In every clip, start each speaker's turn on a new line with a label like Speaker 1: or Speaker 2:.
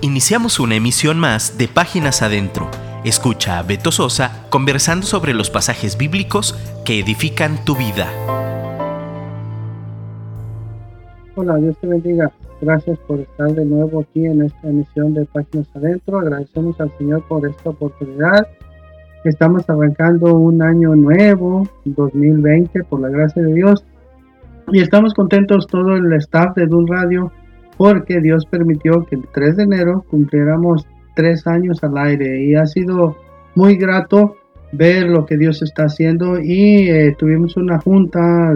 Speaker 1: Iniciamos una emisión más de Páginas Adentro. Escucha a Beto Sosa conversando sobre los pasajes bíblicos que edifican tu vida.
Speaker 2: Hola, Dios te bendiga. Gracias por estar de nuevo aquí en esta emisión de Páginas Adentro. Agradecemos al Señor por esta oportunidad. Estamos arrancando un año nuevo, 2020, por la gracia de Dios. Y estamos contentos todo el staff de Dun Radio porque Dios permitió que el 3 de enero cumpliéramos tres años al aire. Y ha sido muy grato ver lo que Dios está haciendo. Y eh, tuvimos una junta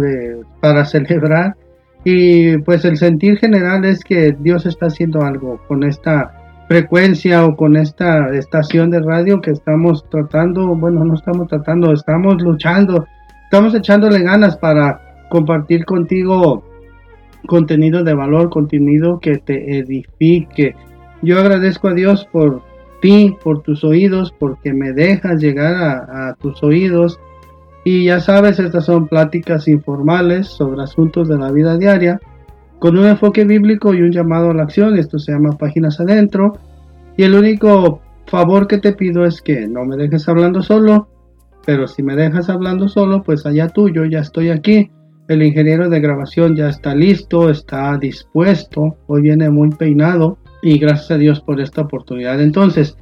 Speaker 2: para celebrar. Y pues el sentir general es que Dios está haciendo algo con esta frecuencia o con esta estación de radio que estamos tratando, bueno, no estamos tratando, estamos luchando, estamos echándole ganas para compartir contigo contenido de valor, contenido que te edifique. Yo agradezco a Dios por ti, por tus oídos, porque me dejas llegar a, tus oídos. Y ya sabes, estas son pláticas informales sobre asuntos de la vida diaria, con un enfoque bíblico y un llamado a la acción. Esto se llama Páginas Adentro. Y el único favor que te pido es que no me dejes hablando solo, pero si me dejas hablando solo, pues allá tú, yo ya estoy aquí el ingeniero de grabación ya está listo, está dispuesto, hoy viene muy peinado y gracias a Dios por esta oportunidad. Entonces,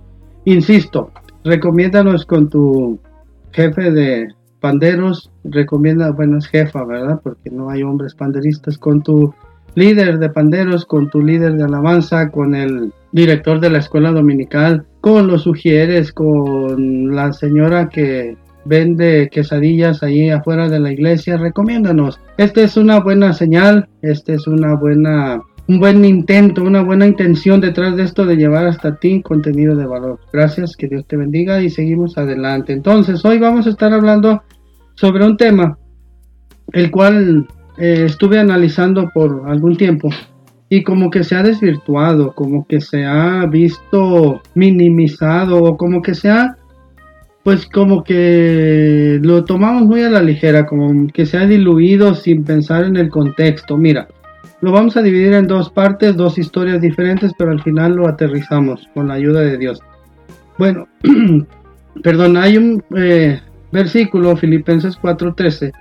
Speaker 2: insisto, recomiéndanos con tu jefe de panderos, recomienda, bueno, es jefa, ¿verdad? Porque no hay hombres panderistas, con tu líder de panderos, con tu líder de alabanza, con el director de la escuela dominical, con los sugieres, con la señora que vende quesadillas ahí afuera de la iglesia, recomiéndanos. Esta es una buena señal, este es una buena un buen intento, una buena intención detrás de esto de llevar hasta ti contenido de valor. Gracias, que Dios te bendiga y seguimos adelante. Entonces, hoy vamos a estar hablando sobre un tema el cual eh, estuve analizando por algún tiempo y como que se ha desvirtuado, como que se ha visto minimizado o como que se ha pues como que lo tomamos muy a la ligera, como que se ha diluido sin pensar en el contexto. Mira, lo vamos a dividir en dos partes, dos historias diferentes, pero al final lo aterrizamos con la ayuda de Dios. Bueno, perdón, hay un eh, versículo, Filipenses 4:13,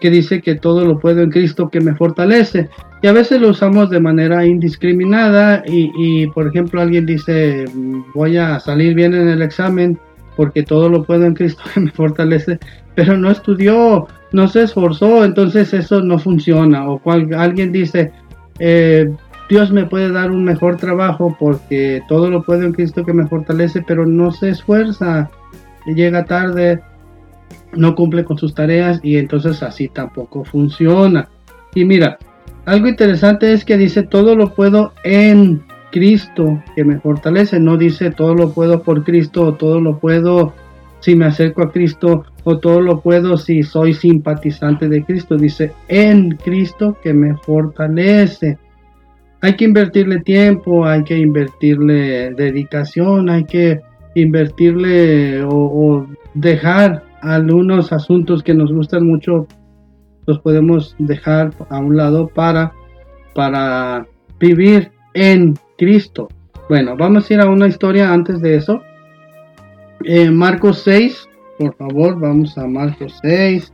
Speaker 2: que dice que todo lo puedo en Cristo que me fortalece. Y a veces lo usamos de manera indiscriminada y, y por ejemplo alguien dice voy a salir bien en el examen porque todo lo puedo en Cristo que me fortalece, pero no estudió, no se esforzó, entonces eso no funciona. O cual, alguien dice, eh, Dios me puede dar un mejor trabajo porque todo lo puedo en Cristo que me fortalece, pero no se esfuerza, llega tarde, no cumple con sus tareas y entonces así tampoco funciona. Y mira, algo interesante es que dice todo lo puedo en Cristo que me fortalece. No dice todo lo puedo por Cristo o todo lo puedo si me acerco a Cristo o todo lo puedo si soy simpatizante de Cristo. Dice en Cristo que me fortalece. Hay que invertirle tiempo, hay que invertirle dedicación, hay que invertirle o, dejar algunos asuntos que nos gustan mucho, los podemos dejar a un lado para, para vivir en Cristo. Bueno, vamos a ir a una historia antes de eso. Eh, Marcos 6, por favor, vamos a Marcos 6.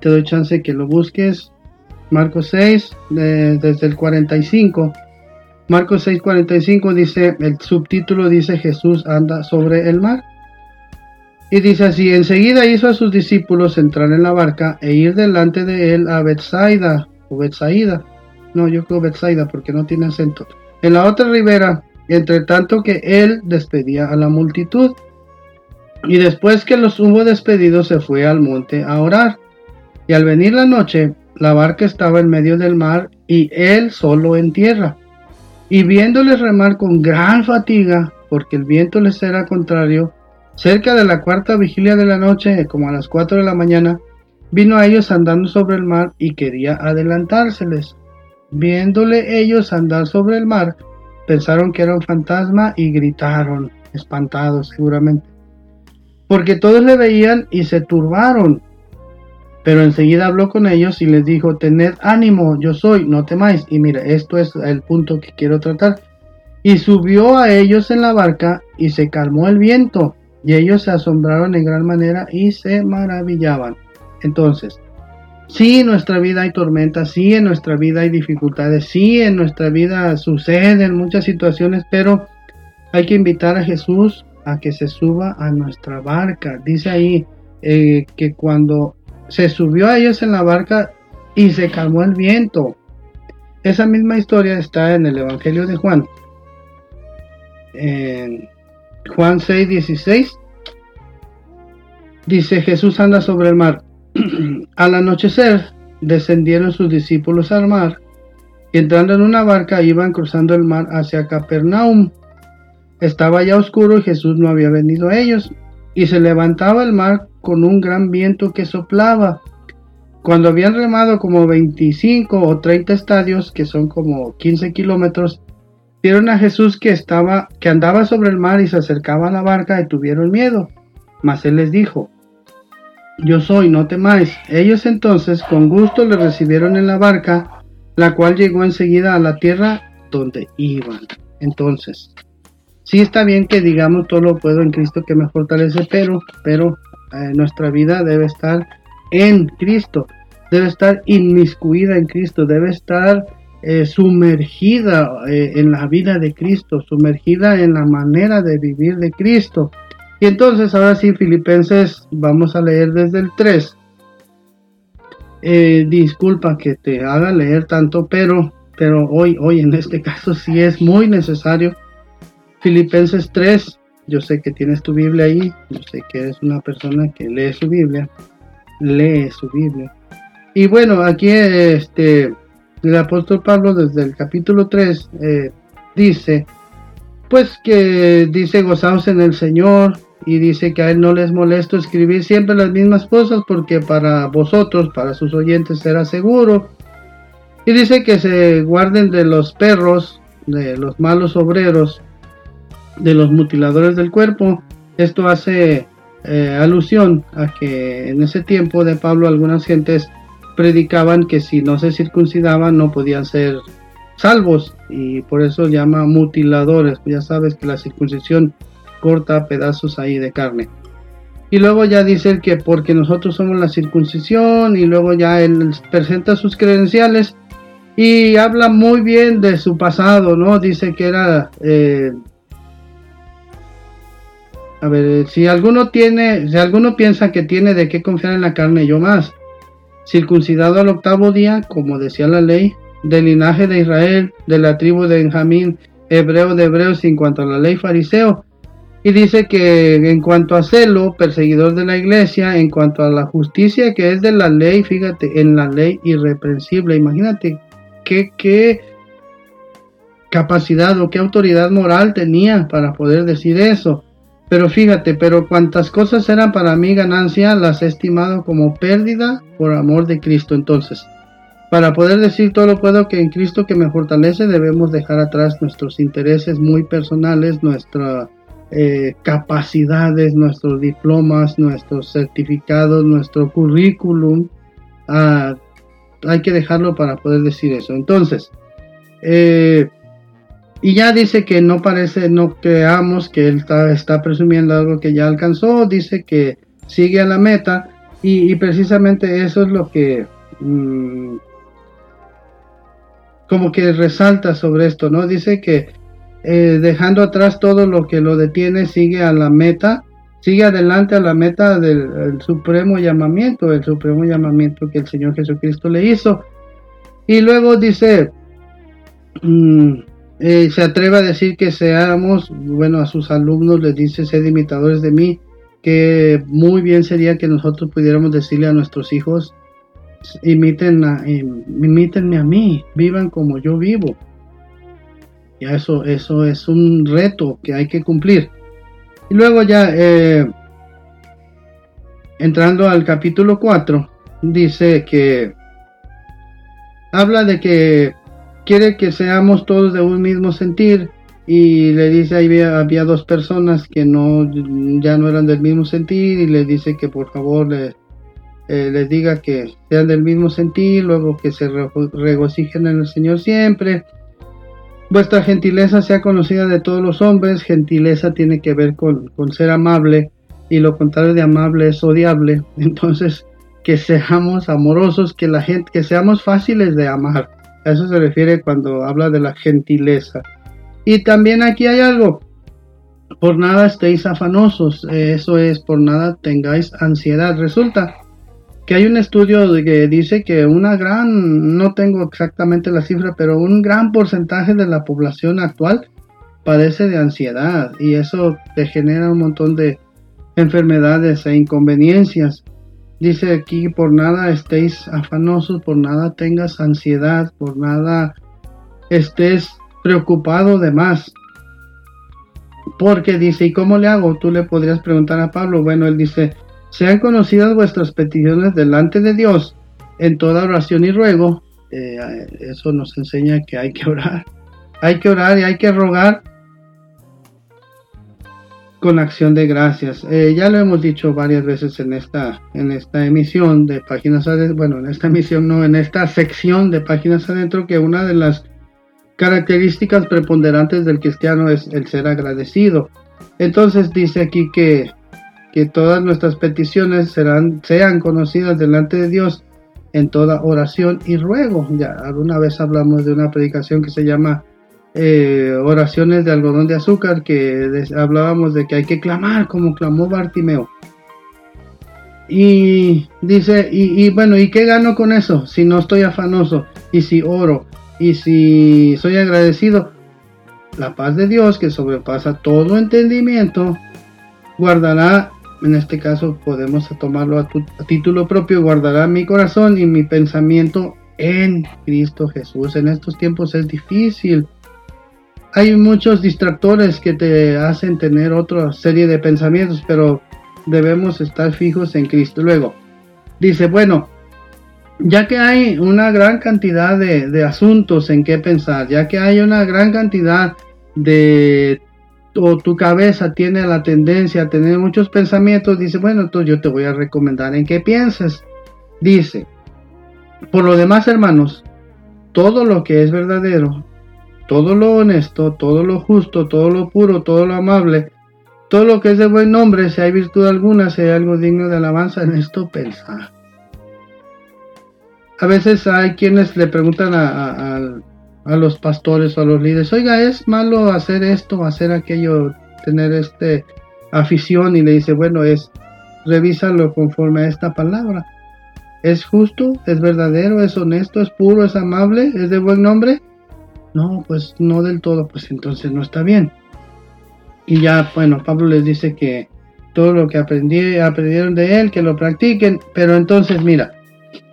Speaker 2: Te doy chance que lo busques. Marcos 6, desde el 45. Marcos 6, 45 dice, el subtítulo dice Jesús anda sobre el mar. Y dice así, enseguida hizo a sus discípulos entrar en la barca e ir delante de él a Bethsaida, o Bethsaida. No, yo creo Bethsaida porque no tiene acento en la otra ribera, entre tanto que él despedía a la multitud. Y después que los hubo despedido, se fue al monte a orar. Y al venir la noche, la barca estaba en medio del mar y él solo en tierra. Y viéndoles remar con gran fatiga, porque el viento les era contrario, cerca de la cuarta vigilia de la noche, como a las cuatro de la mañana, vino a ellos andando sobre el mar y quería adelantárseles. Viéndole ellos andar sobre el mar, pensaron que era un fantasma y gritaron, espantados seguramente, porque todos le veían y se turbaron. Pero enseguida habló con ellos y les dijo, tened ánimo, yo soy, no temáis. Y mira, esto es el punto que quiero tratar. Y subió a ellos en la barca y se calmó el viento. Y ellos se asombraron en gran manera y se maravillaban. Entonces, sí en nuestra vida hay tormentas, sí en nuestra vida hay dificultades, sí en nuestra vida suceden muchas situaciones, pero hay que invitar a Jesús a que se suba a nuestra barca. Dice ahí eh, que cuando se subió a ellos en la barca y se calmó el viento. Esa misma historia está en el Evangelio de Juan. En Juan 6, 16. Dice Jesús anda sobre el mar. Al anochecer descendieron sus discípulos al mar y entrando en una barca iban cruzando el mar hacia Capernaum. Estaba ya oscuro y Jesús no había venido a ellos y se levantaba el mar con un gran viento que soplaba. Cuando habían remado como 25 o 30 estadios, que son como 15 kilómetros, vieron a Jesús que estaba, que andaba sobre el mar y se acercaba a la barca y tuvieron miedo. Mas él les dijo, yo soy, no temáis. Ellos entonces con gusto le recibieron en la barca, la cual llegó enseguida a la tierra donde iban. Entonces, sí está bien que digamos todo lo puedo en Cristo que me fortalece, pero, pero eh, nuestra vida debe estar en Cristo, debe estar inmiscuida en Cristo, debe estar eh, sumergida eh, en la vida de Cristo, sumergida en la manera de vivir de Cristo. Y entonces ahora sí, Filipenses, vamos a leer desde el 3. disculpa que te haga leer tanto, pero, pero hoy, hoy en este caso sí es muy necesario. Filipenses 3, yo sé que tienes tu Biblia ahí, yo sé que eres una persona que lee su Biblia, lee su Biblia. Y bueno, aquí este, el apóstol Pablo desde el capítulo 3 eh, dice, pues que dice gozaos en el Señor y dice que a él no les molesto escribir siempre las mismas cosas porque para vosotros, para sus oyentes será seguro. Y dice que se guarden de los perros, de los malos obreros, de los mutiladores del cuerpo. Esto hace eh, alusión a que en ese tiempo de Pablo algunas gentes predicaban que si no se circuncidaban no podían ser salvos y por eso llama mutiladores. Ya sabes que la circuncisión corta pedazos ahí de carne. Y luego ya dice que porque nosotros somos la circuncisión y luego ya él presenta sus credenciales y habla muy bien de su pasado, ¿no? Dice que era eh, a ver, si alguno tiene, si alguno piensa que tiene de qué confiar en la carne, yo más. Circuncidado al octavo día, como decía la ley, del linaje de Israel, de la tribu de Benjamín, hebreo de hebreos en cuanto a la ley fariseo. Y dice que en cuanto a celo, perseguidor de la iglesia, en cuanto a la justicia que es de la ley, fíjate, en la ley irreprensible. Imagínate qué, qué capacidad o qué autoridad moral tenía para poder decir eso. Pero fíjate, pero cuantas cosas eran para mí ganancia, las he estimado como pérdida por amor de Cristo. Entonces, para poder decir todo lo puedo que en Cristo que me fortalece, debemos dejar atrás nuestros intereses muy personales, nuestras eh, capacidades, nuestros diplomas, nuestros certificados, nuestro currículum. Ah, hay que dejarlo para poder decir eso. Entonces, eh, y ya dice que no parece, no creamos que él está, presumiendo algo que ya alcanzó, dice que sigue a la meta y, precisamente eso es lo que mm, como que resalta sobre esto, ¿no? Dice que eh, dejando atrás todo lo que lo detiene, sigue a la meta, sigue adelante a la meta del supremo llamamiento, el supremo llamamiento que el Señor Jesucristo le hizo. Y luego dice, mm, eh, se atreve a decir que seamos, bueno, a sus alumnos les dice, sed imitadores de mí, que muy bien sería que nosotros pudiéramos decirle a nuestros hijos, imiten a, imítenme a mí, vivan como yo vivo. Ya eso, eso es un reto que hay que cumplir. Y luego ya, eh, entrando al capítulo 4, dice que habla de que quiere que seamos todos de un mismo sentir y le dice ahí había, dos personas que no ya no eran del mismo sentir y le dice que por favor le, eh, les diga que sean del mismo sentir luego que se regocijen en el Señor siempre vuestra gentileza sea conocida de todos los hombres. Gentileza tiene que ver con, con ser amable y lo contrario de amable es odiable. Entonces, que seamos amorosos, que la gente, que seamos fáciles de amar. A eso se refiere cuando habla de la gentileza. Y también aquí hay algo. Por nada estéis afanosos. Eso es, por nada tengáis ansiedad. Resulta que hay un estudio que dice que una gran, no tengo exactamente la cifra, pero un gran porcentaje de la población actual padece de ansiedad y eso te genera un montón de enfermedades e inconveniencias. Dice aquí, por nada estéis afanosos, por nada tengas ansiedad, por nada estés preocupado de más. Porque dice, ¿y cómo le hago? Tú le podrías preguntar a Pablo. Bueno, él dice, sean conocidas vuestras peticiones delante de Dios en toda oración y ruego. Eh, eso nos enseña que hay que orar. Hay que orar y hay que rogar con acción de gracias. Eh, ya lo hemos dicho varias veces en esta, en esta emisión de Páginas Adentro, bueno, en esta emisión no, en esta sección de Páginas Adentro, que una de las características preponderantes del cristiano es el ser agradecido. Entonces dice aquí que, que todas nuestras peticiones serán, sean conocidas delante de Dios en toda oración y ruego. Ya alguna vez hablamos de una predicación que se llama eh, oraciones de algodón de azúcar que hablábamos de que hay que clamar como clamó Bartimeo. Y dice, y, bueno, ¿y qué gano con eso? Si no estoy afanoso, y si oro, y si soy agradecido, la paz de Dios que sobrepasa todo entendimiento, guardará, en este caso podemos tomarlo a, título propio, guardará mi corazón y mi pensamiento en Cristo Jesús. En estos tiempos es difícil hay muchos distractores que te hacen tener otra serie de pensamientos, pero debemos estar fijos en Cristo. Luego, dice, bueno, ya que hay una gran cantidad de, asuntos en qué pensar, ya que hay una gran cantidad de o tu cabeza tiene la tendencia a tener muchos pensamientos, dice, bueno, entonces yo te voy a recomendar en qué pienses. Dice, por lo demás, hermanos, todo lo que es verdadero, todo lo honesto, todo lo justo, todo lo puro, todo lo amable, todo lo que es de buen nombre, si hay virtud alguna, si hay algo digno de alabanza, en esto pensar. A veces hay quienes le preguntan a, los pastores o a los líderes, oiga, ¿es malo hacer esto, hacer aquello, tener este afición? Y le dice, bueno, es, revísalo conforme a esta palabra. ¿Es justo? ¿Es verdadero? ¿Es honesto? ¿Es puro? ¿Es amable? ¿Es de buen nombre? No, pues no del todo, pues entonces no está bien. Y ya, bueno, Pablo les dice que todo lo que aprendí, aprendieron de él, que lo practiquen. Pero entonces, mira,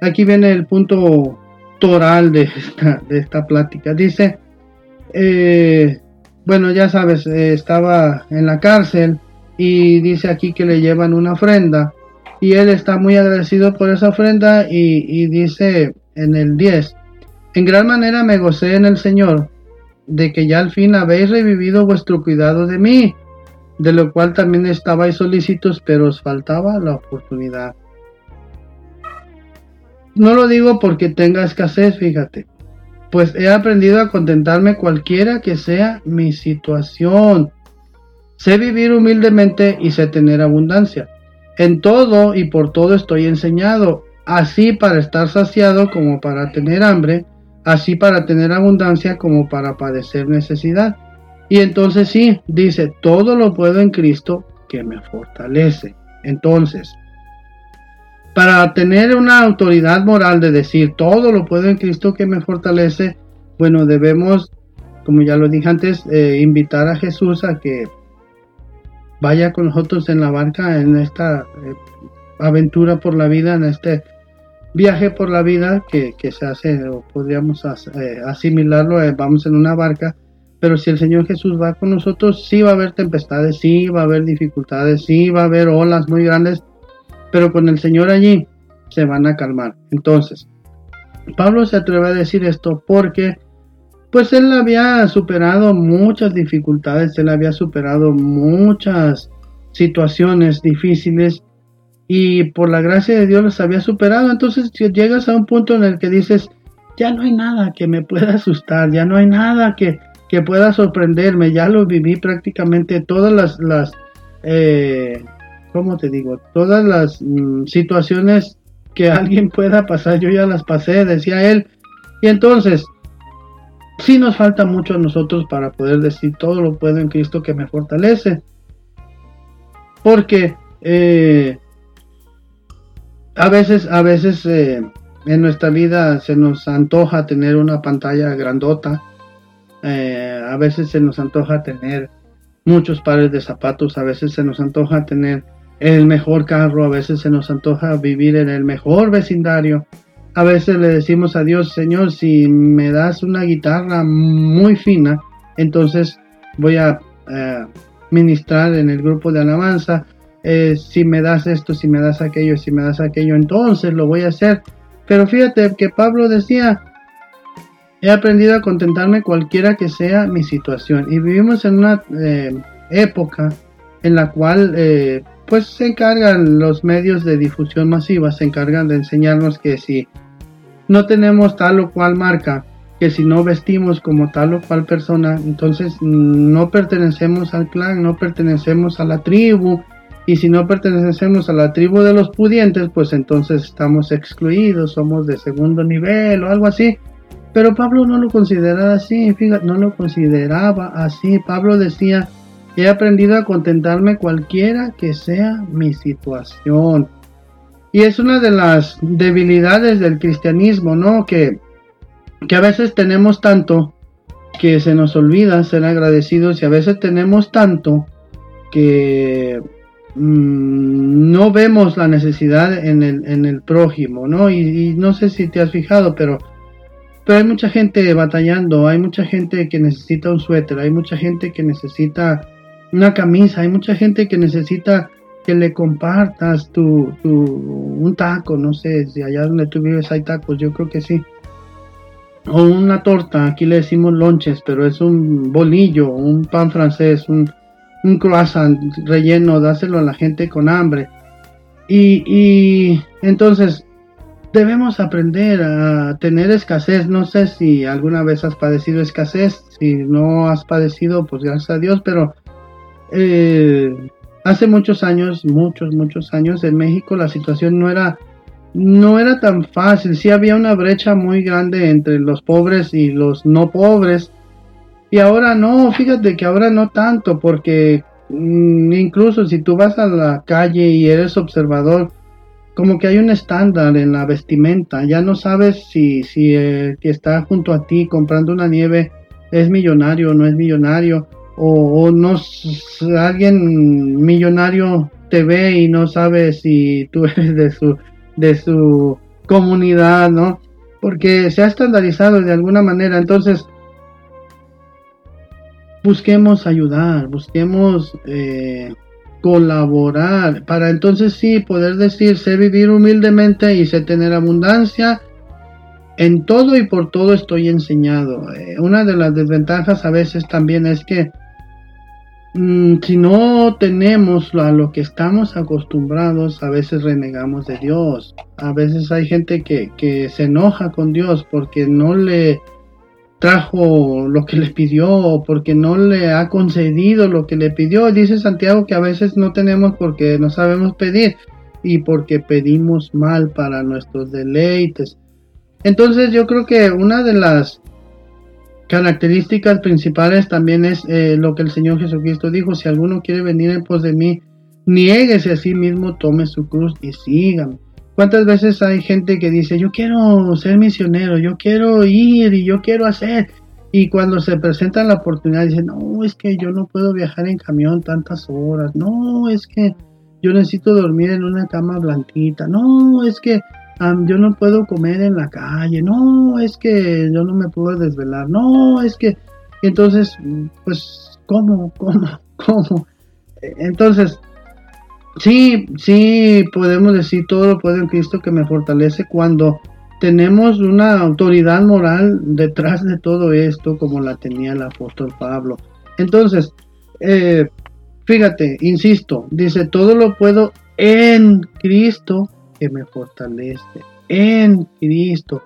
Speaker 2: aquí viene el punto toral de esta, plática. Dice, eh, bueno, ya sabes, eh, estaba en la cárcel y dice aquí que le llevan una ofrenda. Y él está muy agradecido por esa ofrenda y, y dice en el 10, en gran manera me gocé en el Señor, de que ya al fin habéis revivido vuestro cuidado de mí, de lo cual también estabais solícitos, pero os faltaba la oportunidad. No lo digo porque tenga escasez, fíjate, pues he aprendido a contentarme cualquiera que sea mi situación. Sé vivir humildemente y sé tener abundancia. En todo y por todo estoy enseñado, así para estar saciado como para tener hambre, así para tener abundancia como para padecer necesidad. Y entonces sí, dice, todo lo puedo en Cristo que me fortalece. Entonces, para tener una autoridad moral de decir, todo lo puedo en Cristo que me fortalece, bueno, debemos, como ya lo dije antes, eh, invitar a Jesús a que vaya con nosotros en la barca, en esta eh, aventura por la vida, en este viaje por la vida que, se hace, o podríamos eh, asimilarlo, vamos en una barca, pero si el Señor Jesús va con nosotros, sí va a haber tempestades, sí va a haber dificultades, sí va a haber olas muy grandes, pero con el Señor allí se van a calmar. Entonces, Pablo se atreve a decir esto porque pues él había superado muchas dificultades, él había superado muchas situaciones difíciles y por la gracia de Dios los había superado. Entonces llegas a un punto en el que dices, ya no hay nada que me pueda asustar, ya no hay nada que, que pueda sorprenderme. Ya lo viví prácticamente todas las, eh, ¿cómo te digo? Todas las mm, situaciones que alguien pueda pasar, yo ya las pasé, decía él. Y entonces, sí nos falta mucho a nosotros para poder decir todo lo puedo en Cristo que me fortalece. Porque eh, a veces, a veces eh, en nuestra vida se nos antoja tener una pantalla grandota. Eh, a veces se nos antoja tener muchos pares de zapatos. A veces se nos antoja tener el mejor carro. A veces se nos antoja vivir en el mejor vecindario. A veces le decimos a Dios, Señor, si me das una guitarra muy fina, entonces voy a ministrar en el grupo de alabanza eh, si me das esto, si me das aquello, si me das aquello, entonces lo voy a hacer. Pero fíjate que Pablo decía, he aprendido a contentarme cualquiera que sea mi situación. Y vivimos en una eh, época en la cual eh, pues se encargan los medios de difusión masiva, se encargan de enseñarnos que si no tenemos tal o cual marca, que si no vestimos como tal o cual persona, entonces no pertenecemos al clan, no pertenecemos a la tribu, y si no pertenecemos a la tribu de los pudientes, pues entonces estamos excluidos, somos de segundo nivel o algo así. Pero Pablo no lo consideraba así, fíjate, no lo consideraba así. Pablo decía, he aprendido a contentarme cualquiera que sea mi situación. Y es una de las debilidades del cristianismo, ¿no? Que, que a veces tenemos tanto que se nos olvida ser agradecidos y a veces tenemos tanto que Mm, no vemos la necesidad en el, en el prójimo, ¿no? Y, no sé si te has fijado, pero, pero hay mucha gente batallando, hay mucha gente que necesita un suéter, hay mucha gente que necesita una camisa, hay mucha gente que necesita que le compartas tu, tu un taco, no sé, si allá donde tú vives hay tacos, yo creo que sí. O una torta, aquí le decimos lonches, pero es un bolillo, un pan francés, un, un croissant relleno, dáselo a la gente con hambre. Y, y, entonces debemos aprender a tener escasez. No sé si alguna vez has padecido escasez, si no has padecido, pues gracias a Dios, pero eh, hace muchos años, muchos, muchos años en México la situación no era no era tan fácil, sí había una brecha muy grande entre los pobres y los no pobres, y ahora no, fíjate que ahora no tanto, porque mm, incluso si tú vas a la calle y eres observador, como que hay un estándar en la vestimenta, ya no sabes si, si el que está junto a ti comprando una nieve es millonario o no es millonario, o, no alguien millonario te ve y no sabe si tú eres de su, de su comunidad, ¿no? Porque se ha estandarizado de alguna manera, entonces busquemos ayudar, busquemos eh, colaborar, para entonces sí poder decir, sé vivir humildemente y sé tener abundancia. En todo y por todo estoy enseñado. Eh, una de las desventajas a veces también es que si no tenemos a lo que estamos acostumbrados, a veces renegamos de Dios. A veces hay gente que, que se enoja con Dios porque no le trajo lo que le pidió porque no le ha concedido lo que le pidió. Dice Santiago que a veces no tenemos porque no sabemos pedir y porque pedimos mal para nuestros deleites. Entonces yo creo que una de las características principales también es eh, lo que el Señor Jesucristo dijo, si alguno quiere venir en pos de mí, niéguese a sí mismo, tome su cruz y sígame. ¿Cuántas veces hay gente que dice, yo quiero ser misionero, yo quiero ir y yo quiero hacer? Y cuando se presenta la oportunidad dicen, no, es que yo no puedo viajar en camión tantas horas, no, es que yo necesito dormir en una cama blanquita, no, es que yo no puedo comer en la calle, no, es que yo no me puedo desvelar, no, es que... Entonces, pues, ¿cómo? ¿Cómo? ¿Cómo? Entonces, Sí, sí, podemos decir todo lo puedo en Cristo que me fortalece cuando tenemos una autoridad moral detrás de todo esto como la tenía el apóstol Pablo. Entonces, eh, fíjate, insisto, dice, todo lo puedo en Cristo que me fortalece, en Cristo,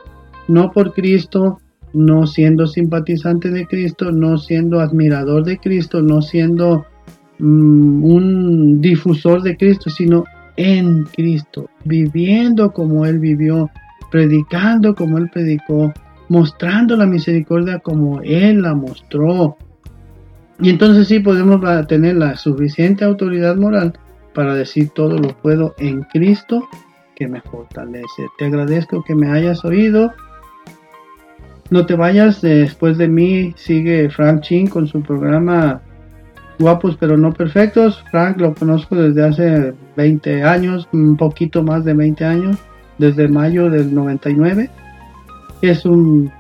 Speaker 2: no por Cristo, no siendo simpatizante de Cristo, no siendo admirador de Cristo, no siendo mm, un difusor de Cristo, sino en Cristo, viviendo como Él vivió, predicando como Él predicó, mostrando la misericordia como Él la mostró. Y entonces sí podemos tener la suficiente autoridad moral para decir todo lo puedo en Cristo que me fortalece. Te agradezco que me hayas oído. No te vayas, después de mí sigue Frank Chin con su programa Guapos pero no perfectos. Frank lo conozco desde hace 20 años, un poquito más de 20 años, desde mayo del 99. Es un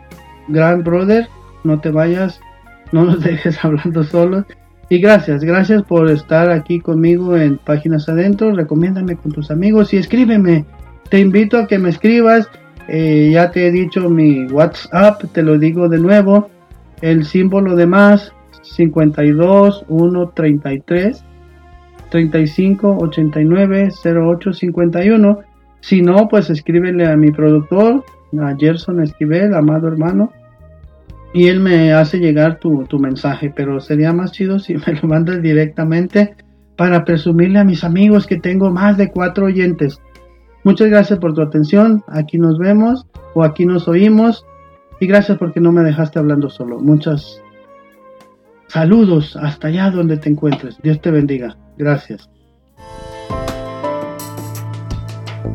Speaker 2: gran brother, no te vayas, no nos dejes hablando solos. Y gracias, gracias por estar aquí conmigo en Páginas Adentro. Recomiéndame con tus amigos y escríbeme. Te invito a que me escribas. Eh, ya te he dicho mi WhatsApp, te lo digo de nuevo. El símbolo de más 52 1 33 35 89 08 51. Si no, pues escríbele a mi productor, a Gerson Esquivel, amado hermano, y él me hace llegar tu, tu mensaje. Pero sería más chido si me lo mandas directamente para presumirle a mis amigos que tengo más de cuatro oyentes. Muchas gracias por tu atención. Aquí nos vemos o aquí nos oímos. Y gracias porque no me dejaste hablando solo. Muchas saludos hasta allá donde te encuentres. Dios te bendiga. Gracias.